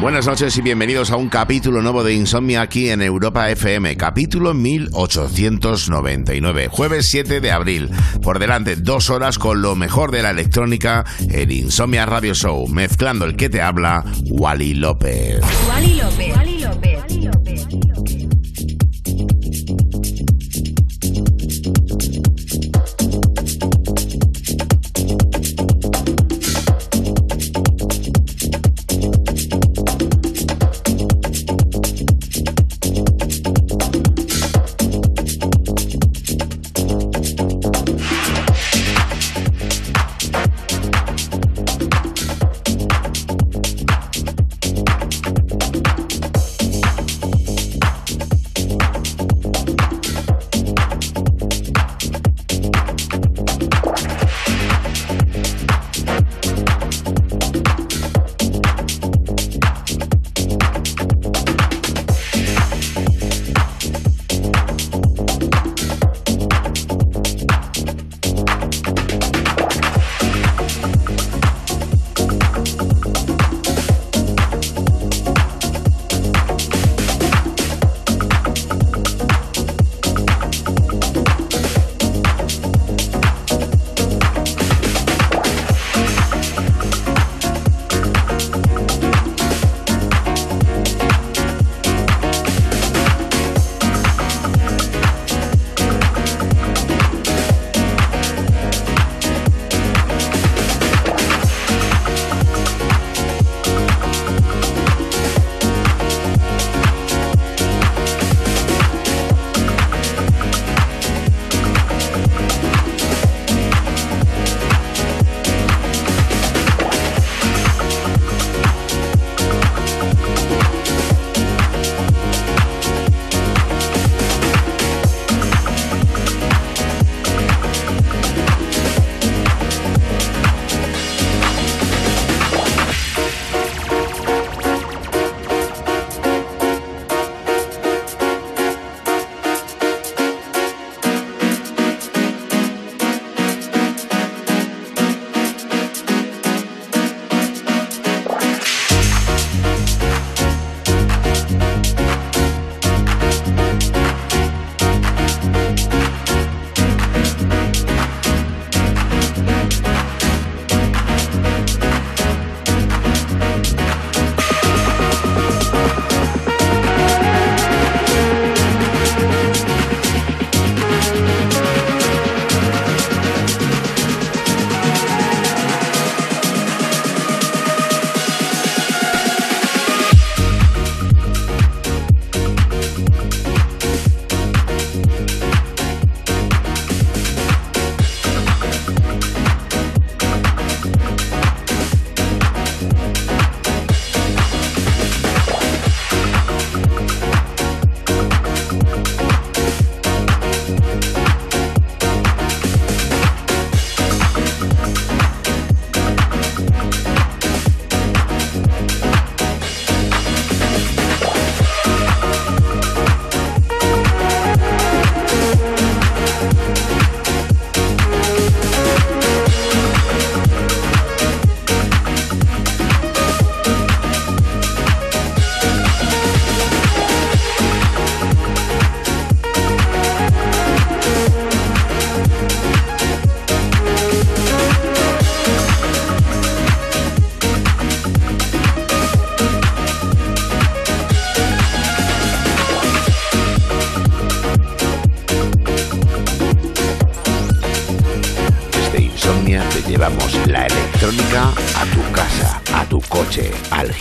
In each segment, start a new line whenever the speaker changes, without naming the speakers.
Buenas noches y bienvenidos a un capítulo nuevo de Insomnia aquí en Europa FM, capítulo 1899, jueves 7 de abril. Por delante, dos horas con lo mejor de la electrónica en Insomnia Radio Show, mezclando el que te habla, Wally López.
Wally López.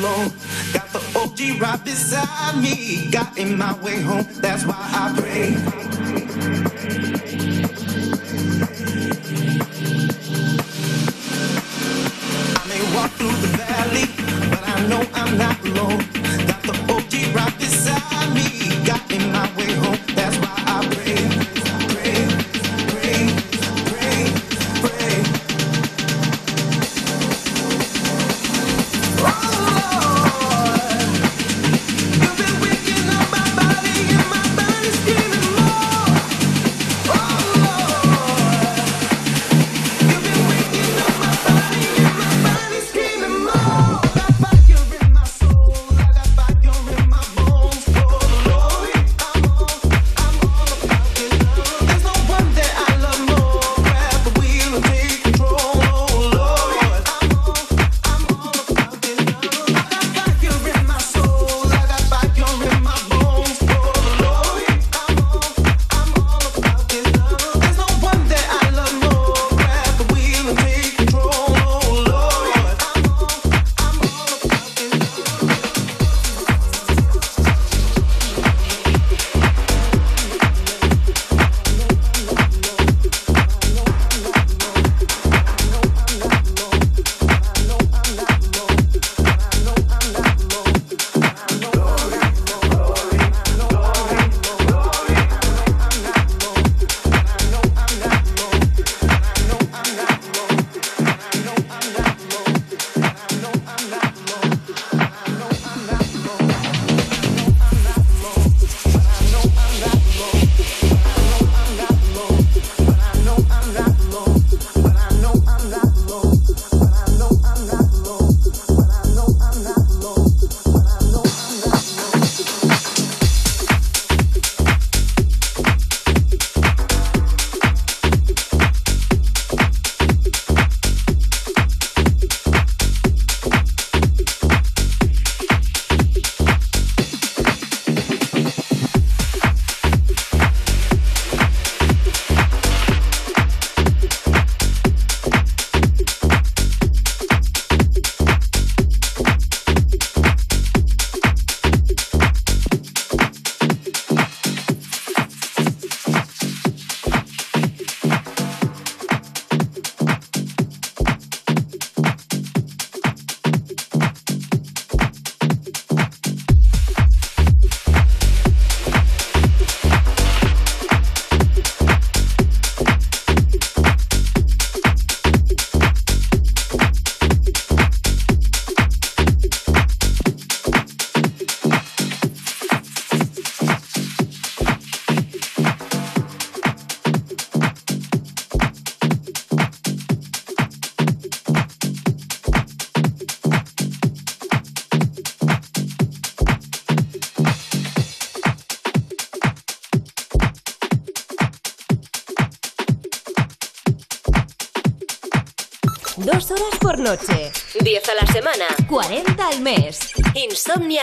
alone. Got the OG right beside me. Got in my way home.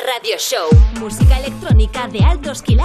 Radio Show. Música electrónica de altos quilates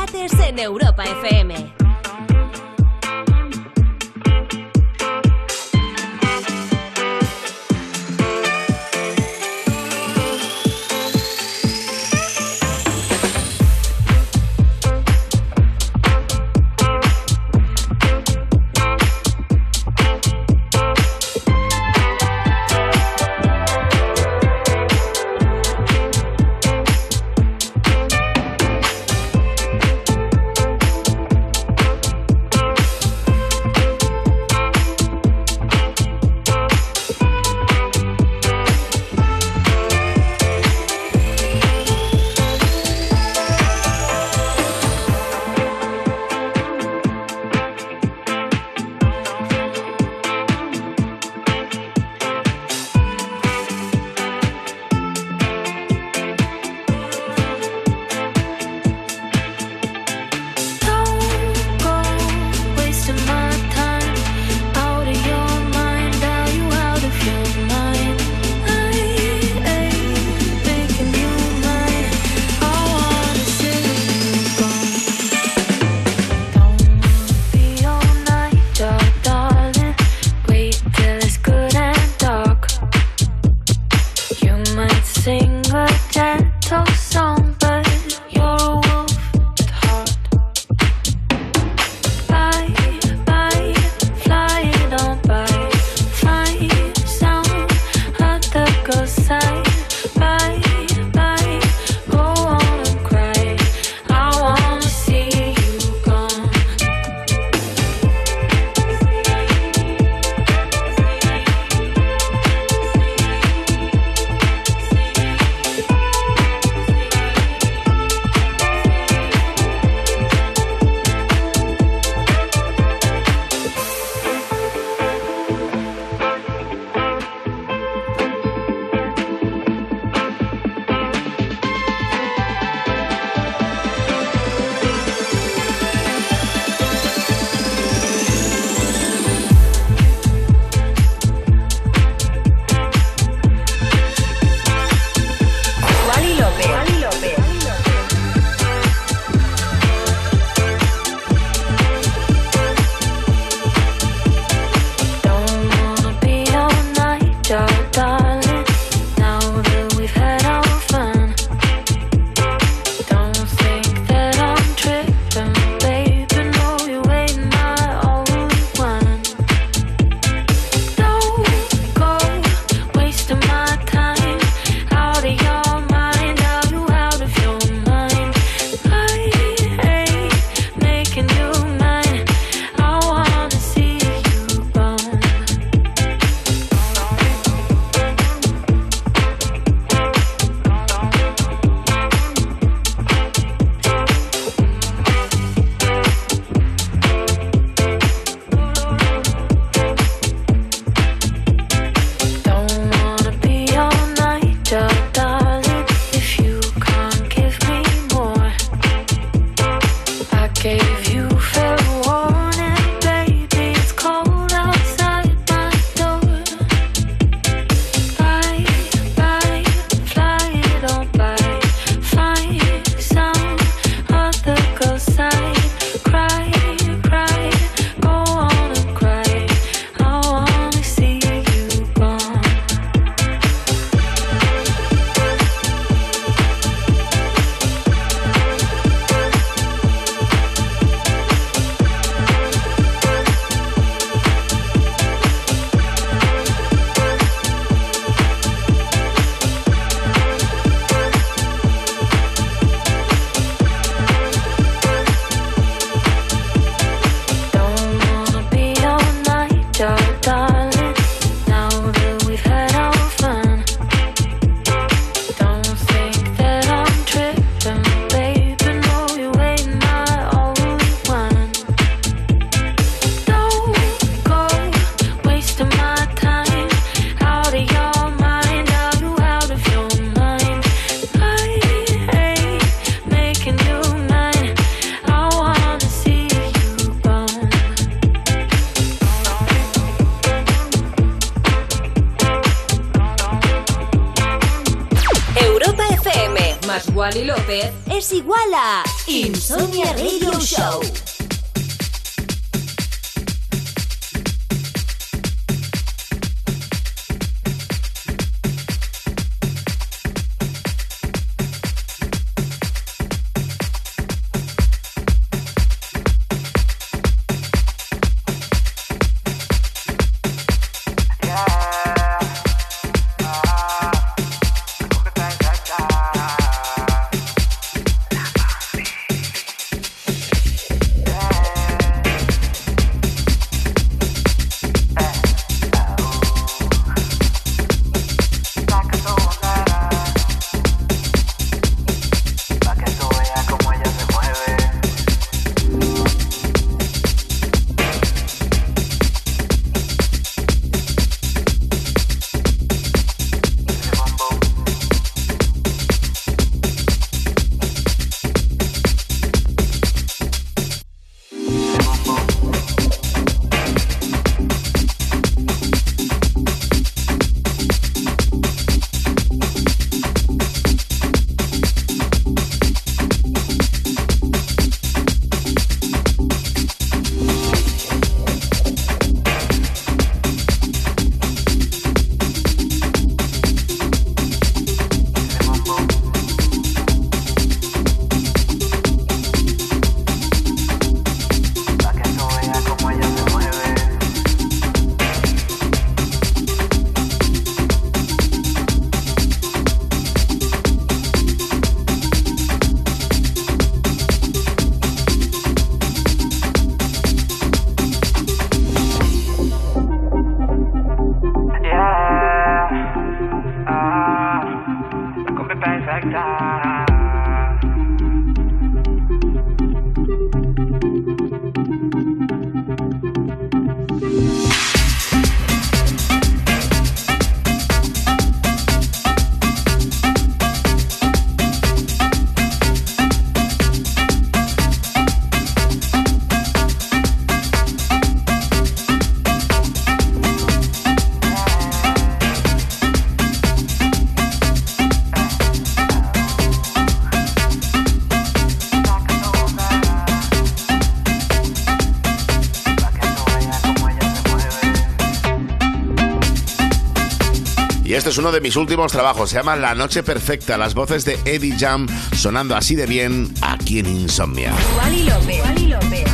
Insomnia
es uno de mis últimos trabajos. Se llama La Noche Perfecta. Las voces de Eddie Jam sonando así de bien aquí en Insomnia.
Wally López. López.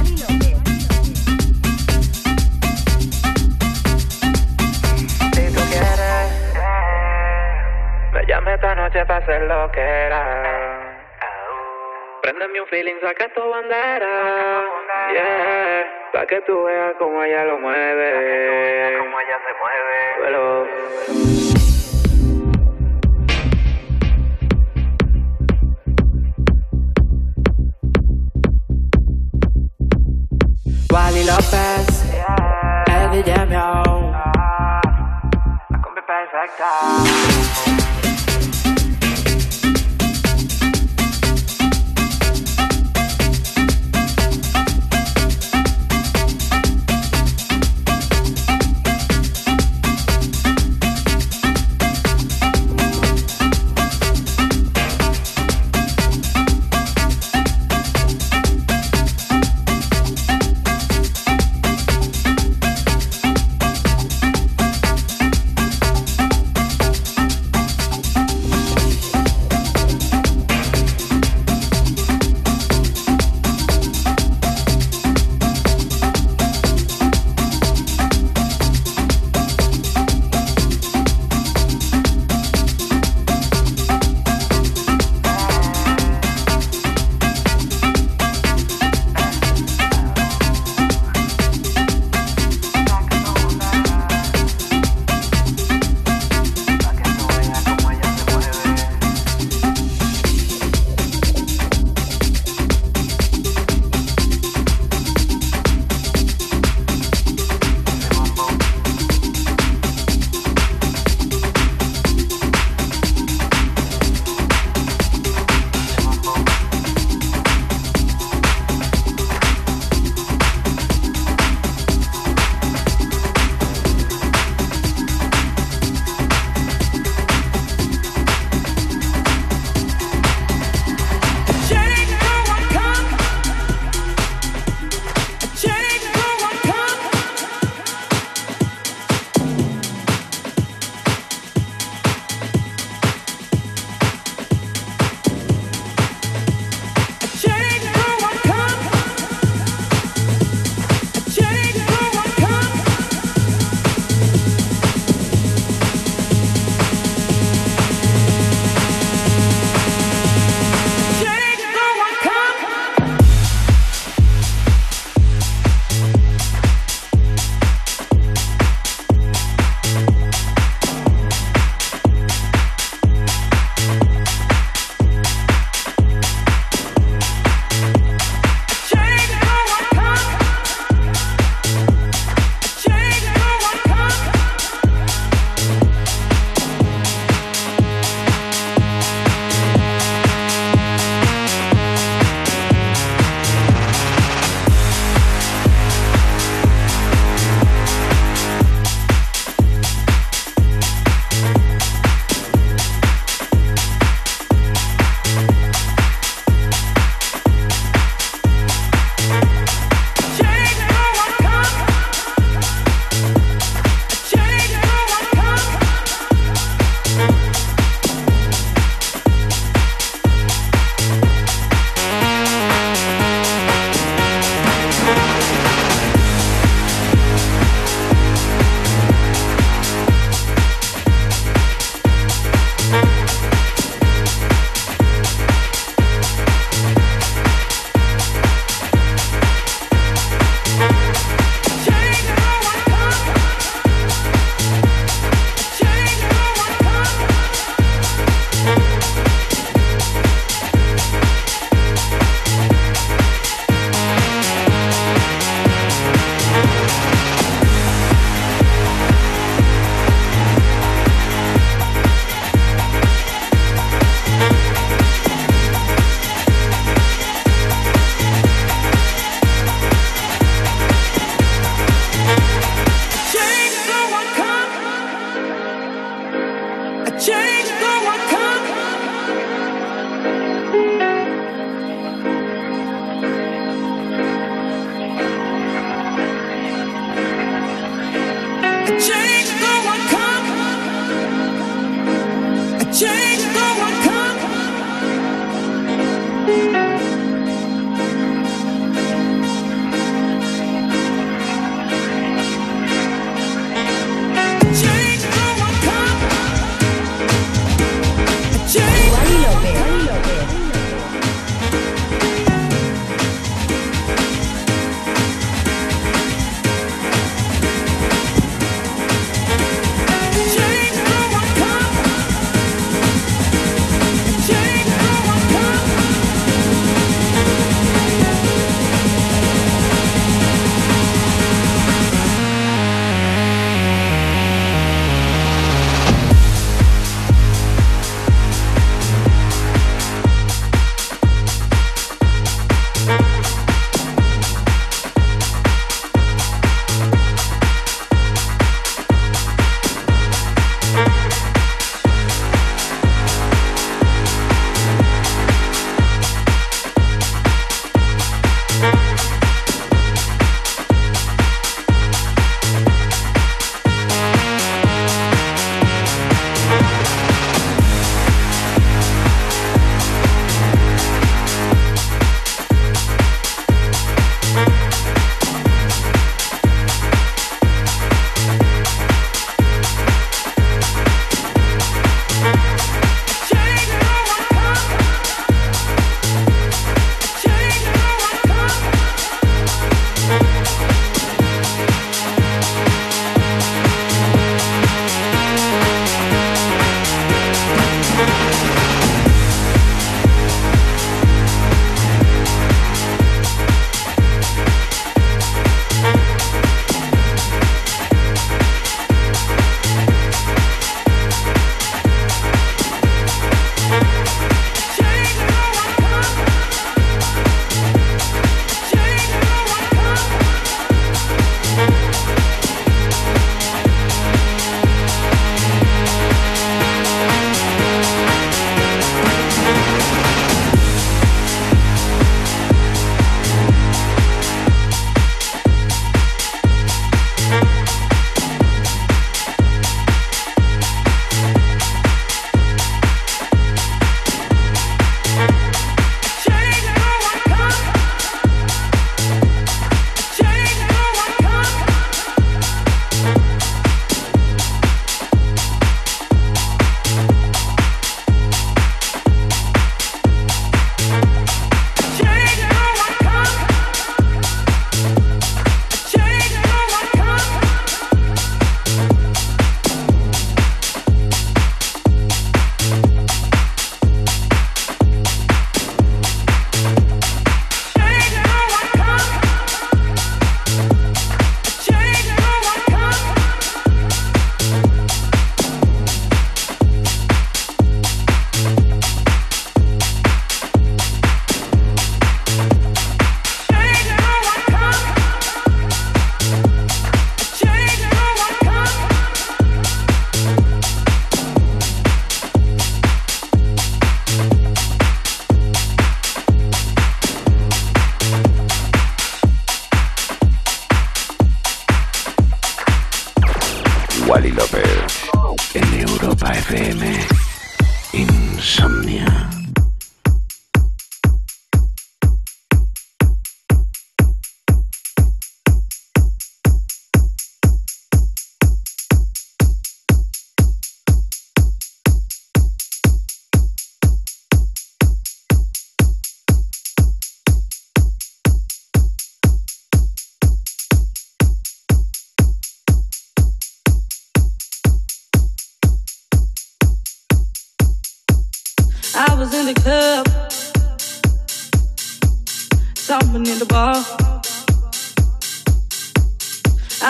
Tú llame esta noche para hacer lo que era. Préndeme un feeling, saca tu bandera. Yeah, para que tú veas cómo ella lo mueve. Cómo ella se mueve. Pero,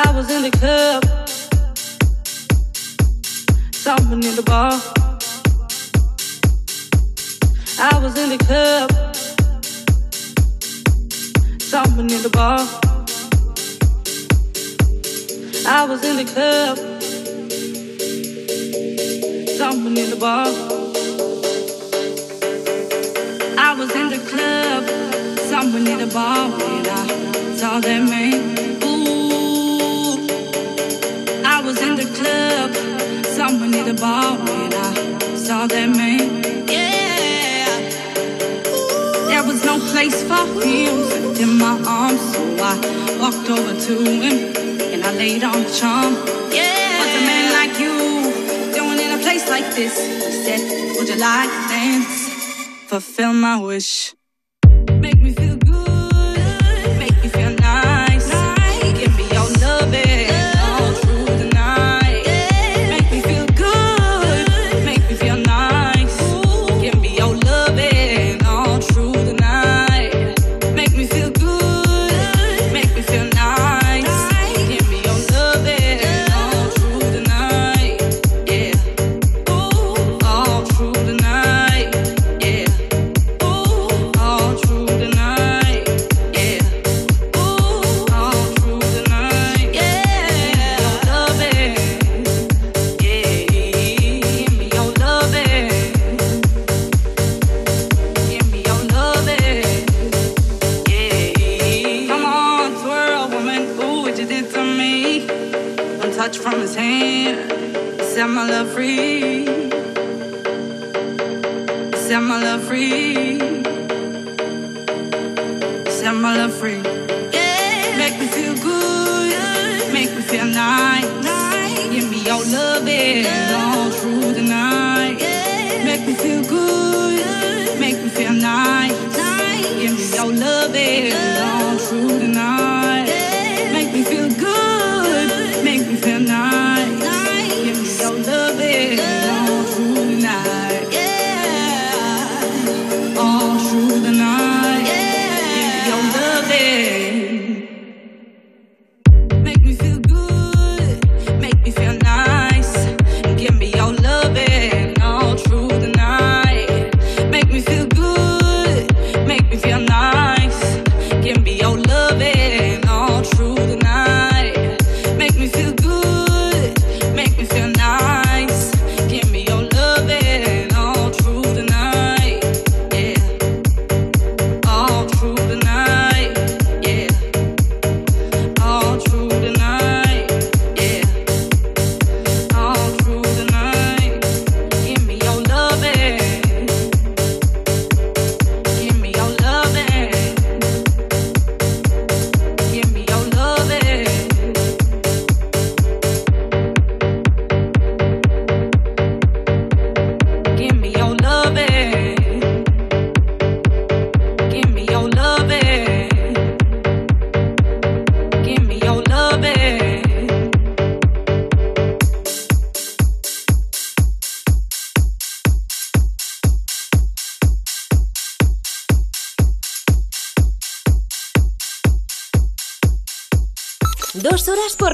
I was in the club, stomping in the bar.
I was in the club, stomping in the bar. I was in the club, stomping in the bar. I was in the club, the bar I saw that man was in the club, someone near the bar when I saw that man. Yeah, there was no place for him in my arms, so I walked over to him and I laid on the charm. Yeah, what's a man like you doing in a place like this? He said, Would you like to dance? Fulfill my wish.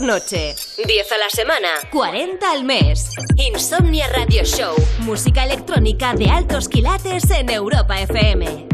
Noche. 10 a la semana. 40 al mes. Insomnia Radio Show. Música electrónica de altos quilates en Europa FM.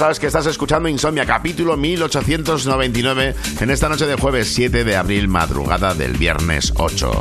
Sabes que estás escuchando Insomnia, capítulo 1899, en esta noche de jueves 7 de abril, madrugada del viernes 8.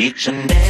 Each and every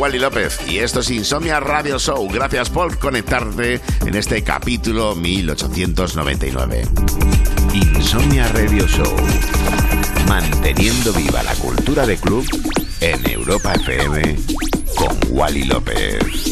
Wally López y esto es Insomnia Radio Show. Gracias por conectarte en este capítulo 1899.
Insomnia Radio Show. Manteniendo viva la cultura de club en Europa FM con Wally López.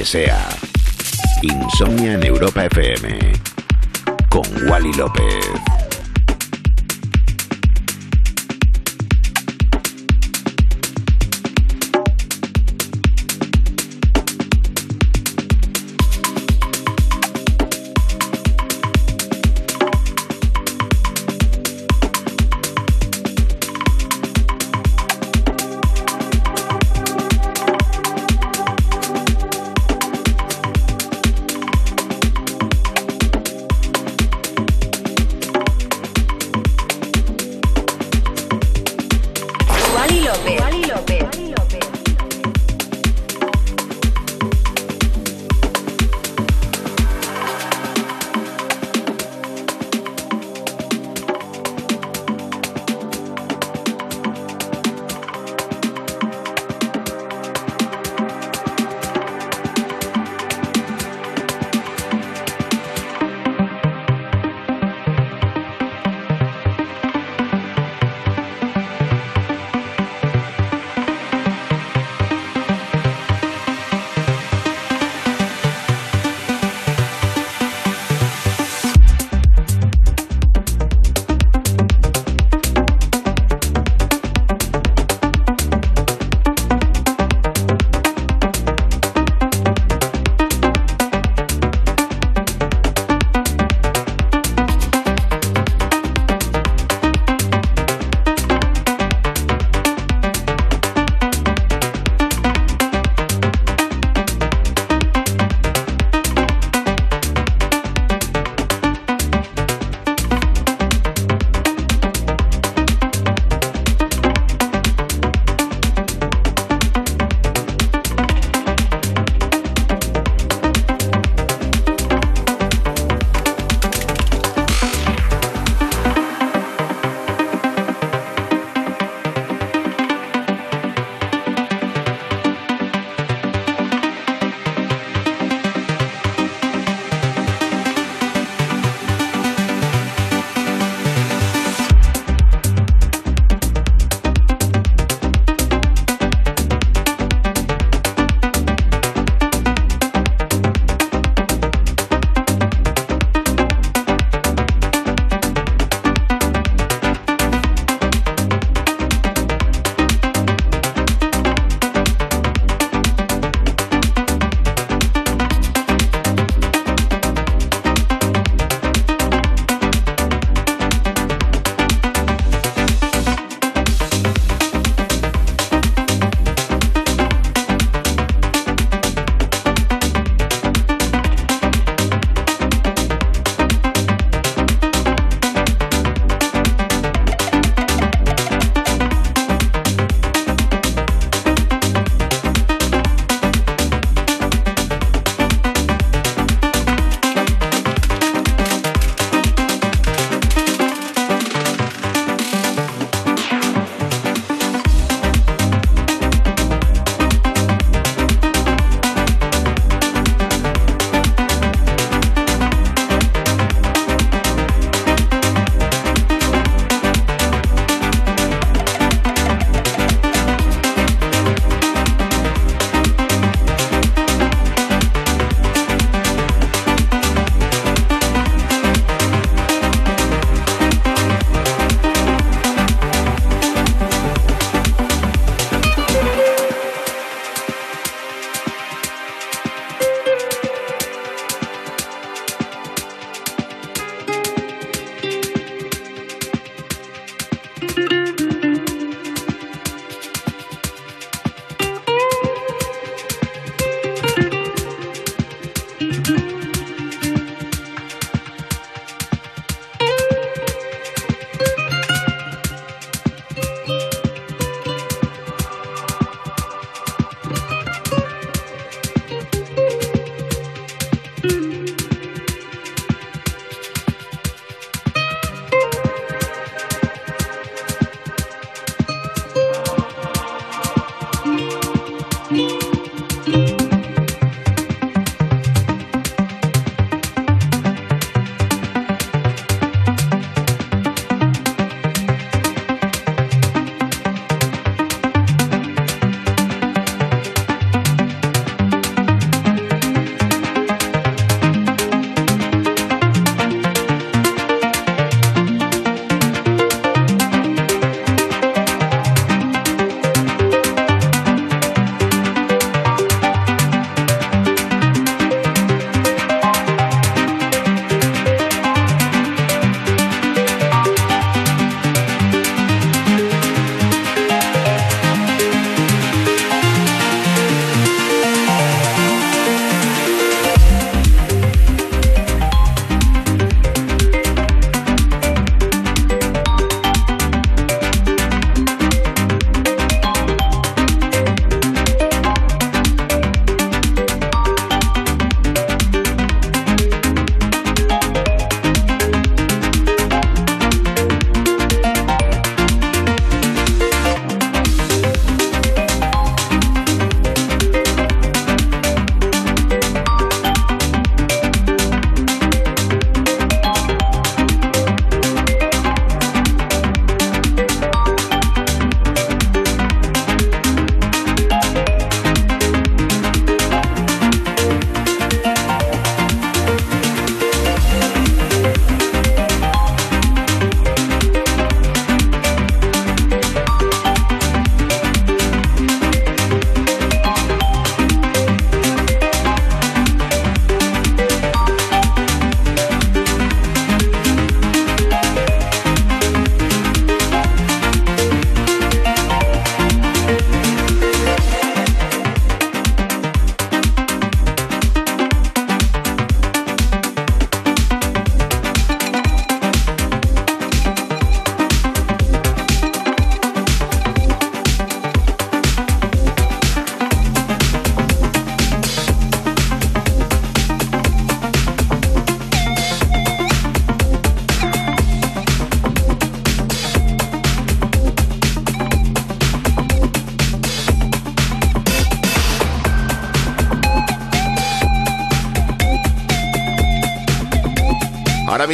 Donde sea. Insomnia en Europa FM con Wally López.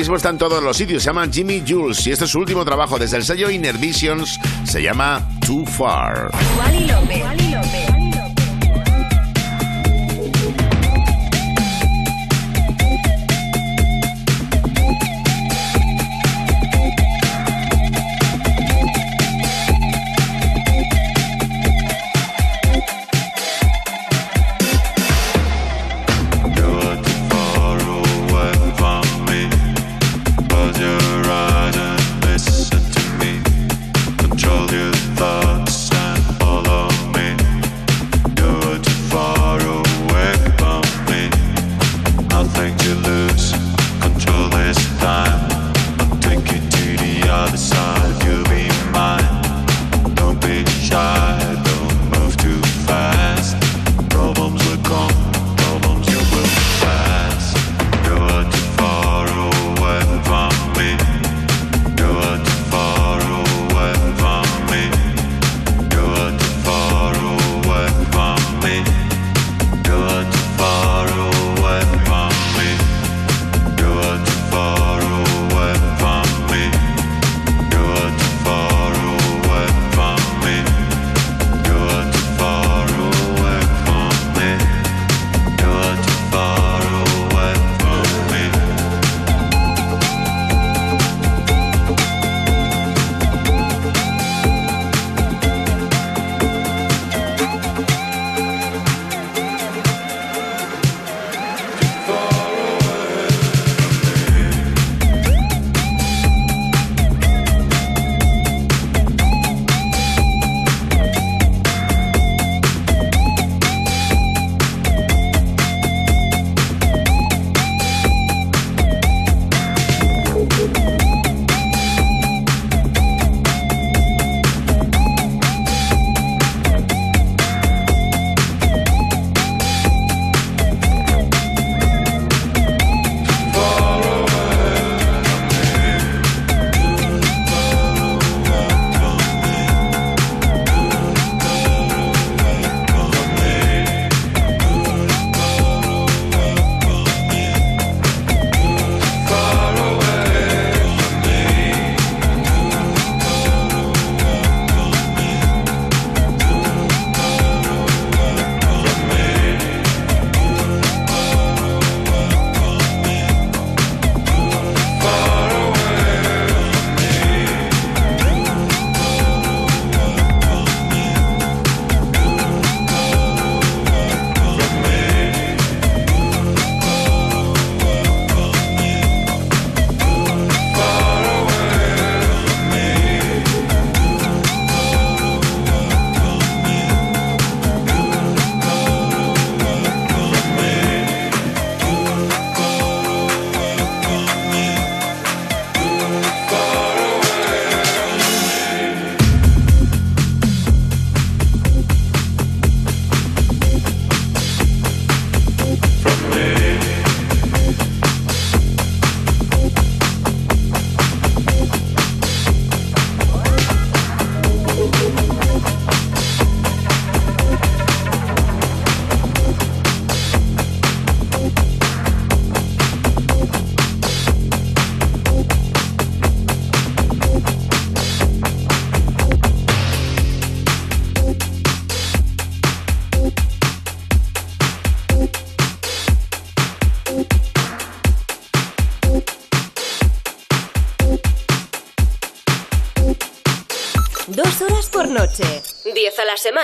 Mismo está en todos los sitios, se llama Jimmy Jules y este es su último trabajo. Desde el sello Inner Visions, se llama Too Far.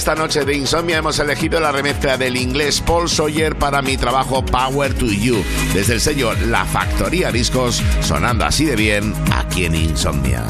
Esta noche de Insomnia hemos elegido la remezcla del inglés Paul Sawyer para mi trabajo Power to You, desde el sello La Factoría Discos, sonando así de bien aquí en Insomnia.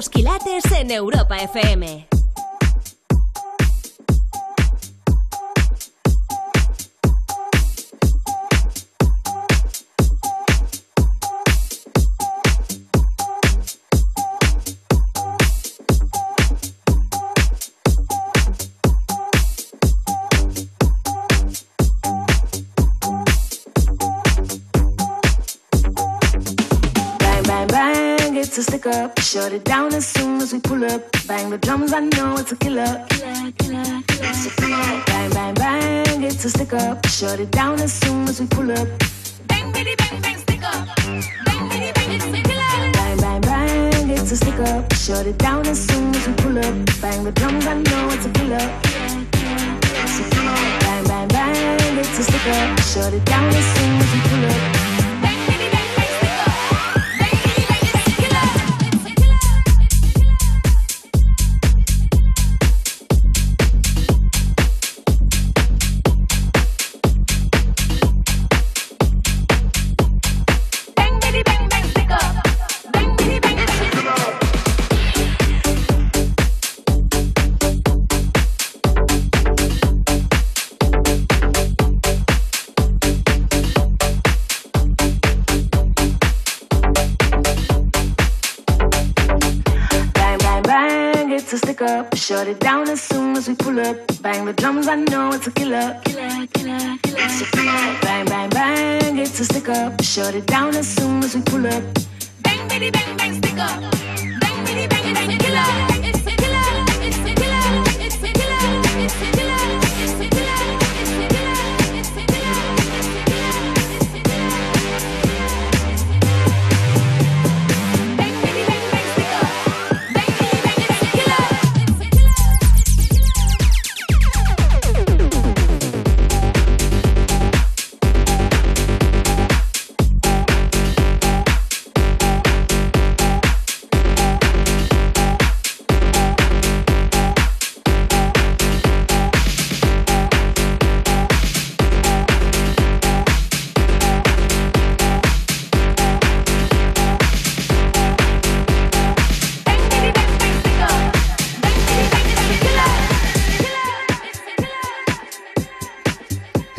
Altos quilates en Europa FM.
Shut it down Shut it down as soon as we pull up. Bang, bitty, bang, bang, stick up. Bang, bitty, bang, it's a killer. Bang, bang, bang, it's a stick up. Shut it down as bang, a stick up. Shut it down as soon as we pull up. Bang, bitty, bang, bang, stick up. Bang, bitty, bang, a killer.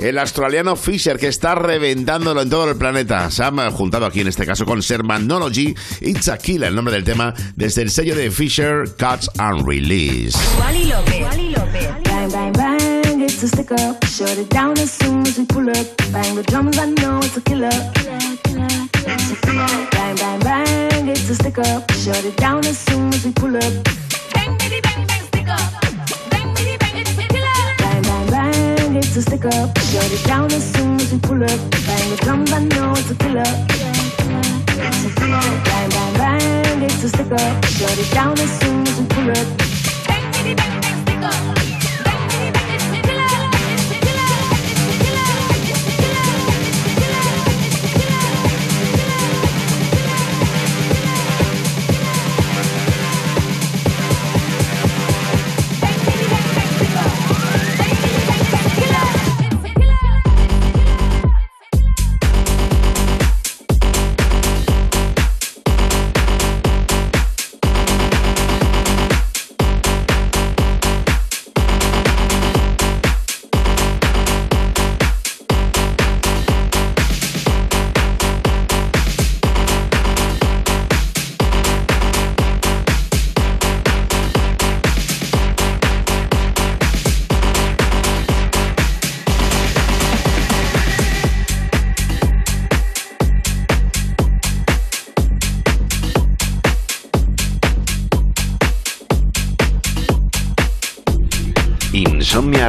El australiano Fisher, que está reventándolo en todo el planeta. Se ha juntado aquí en este caso con Sermanology. It's a Killer, el nombre del tema, desde el sello de Fisher, Cuts and Release.
Wally López. Wally López.
Bang, bang, bang, it's a stick up. Shut it down as soon as we pull up. Bang the drums, I know it's a killer. killer, killer, killer. Bang, bang, bang, it's a stick up. Shut it down as soon as we pull up. Bang, bang, bang, stick up. It's a stick up. Shut it down as soon as we pull up. Bang the drums, I know it's a killer. Bang, bang, bang, it's a stick up. Shut it down as soon as we pull up. Bang, bang, bang, stick up.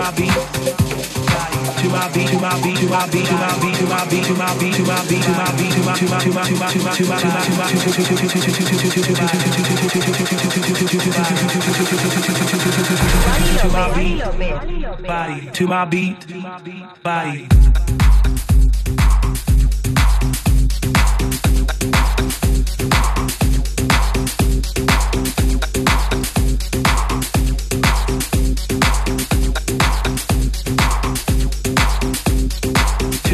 To my beat. To my beat, to my beat, to my beat, to my beat, to my beat, to my beat, to my beat, to my beat, to my to my to my to my to my to my to my beat, body, to my beat, body.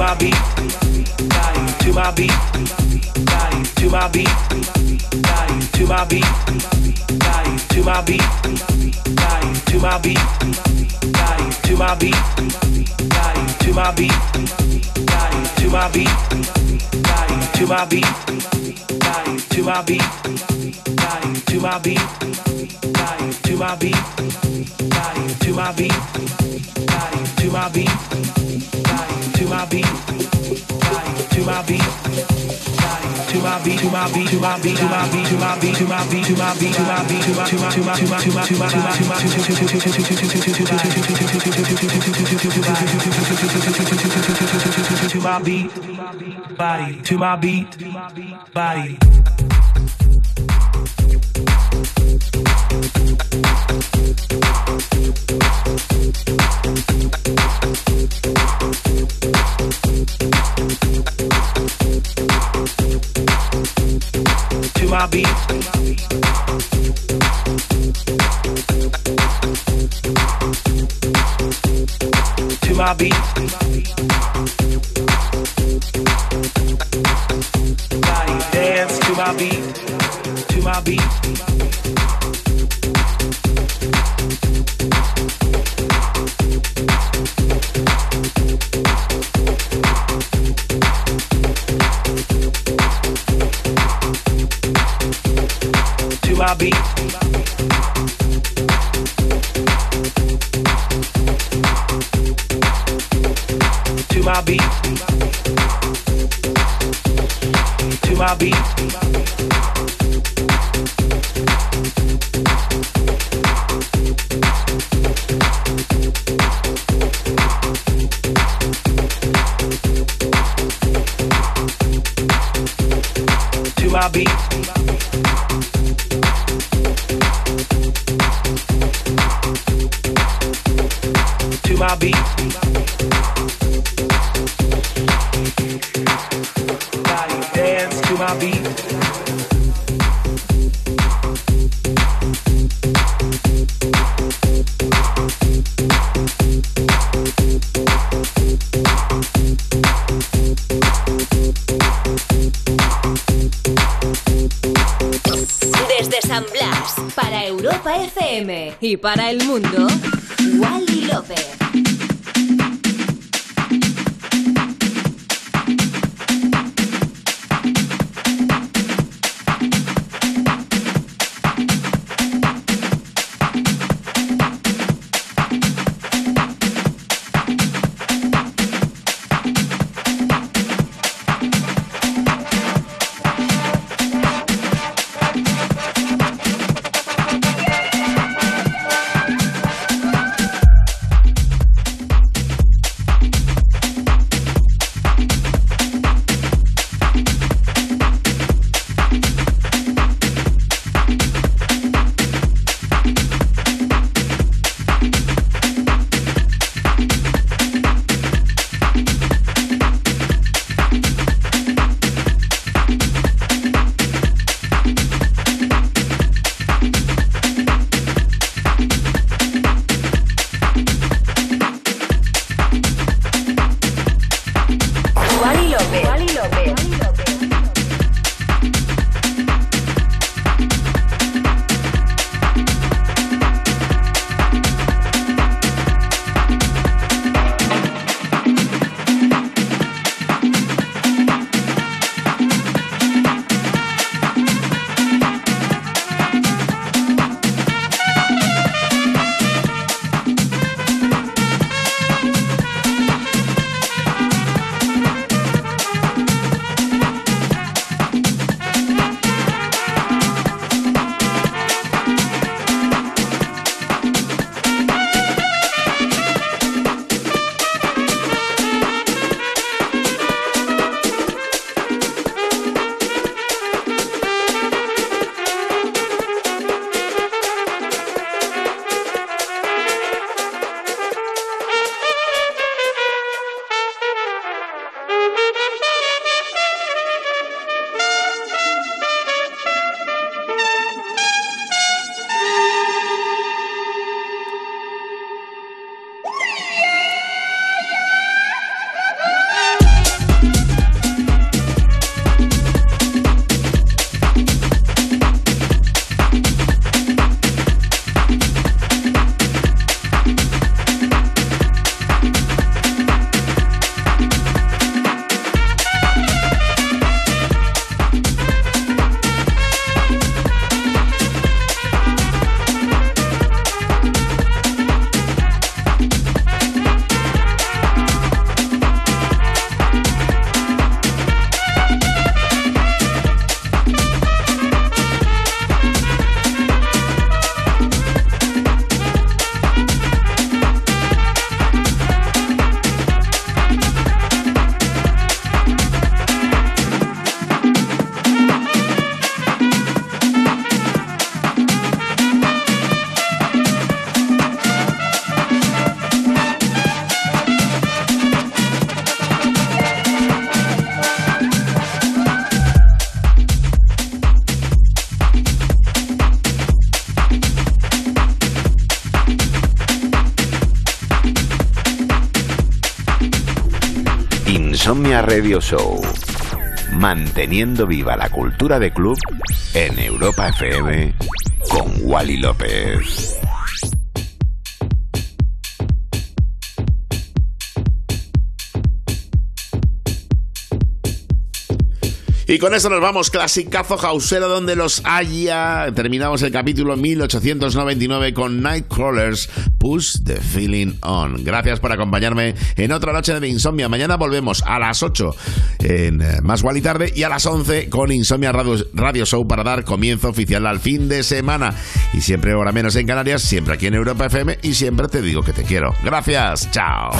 To my beat. To my beat. To my beat. To my beat. To my beat. To my beat. To my beat. To my beat. To my beat. To my beat. To my beat. To my beat. To my beat. To my beat. To my beat. To my beat. To my beat. To my beat, to my beat, to my beat, to my beat, to my beat, to my beat, to my beat, to my beat, to my to my to my to my to my to my to my to my beat, body, to my beat, body. My beat. To my beat.
Y para el mundo,
Radio Show. Manteniendo viva la cultura de club en Europa FM con Wally López.
Y con eso nos vamos, clasicazo hausero donde los haya. Terminamos el capítulo 1899 con Nightcrawlers, Push the Feeling On. Gracias por acompañarme en otra noche de Insomnia. Mañana volvemos a las 8 en eh, Más y Tarde y a las 11 con Insomnia Radio, Radio Show para dar comienzo oficial al fin de semana. Y siempre hora menos en Canarias, siempre aquí en Europa FM y siempre te digo que te quiero. Gracias, chao.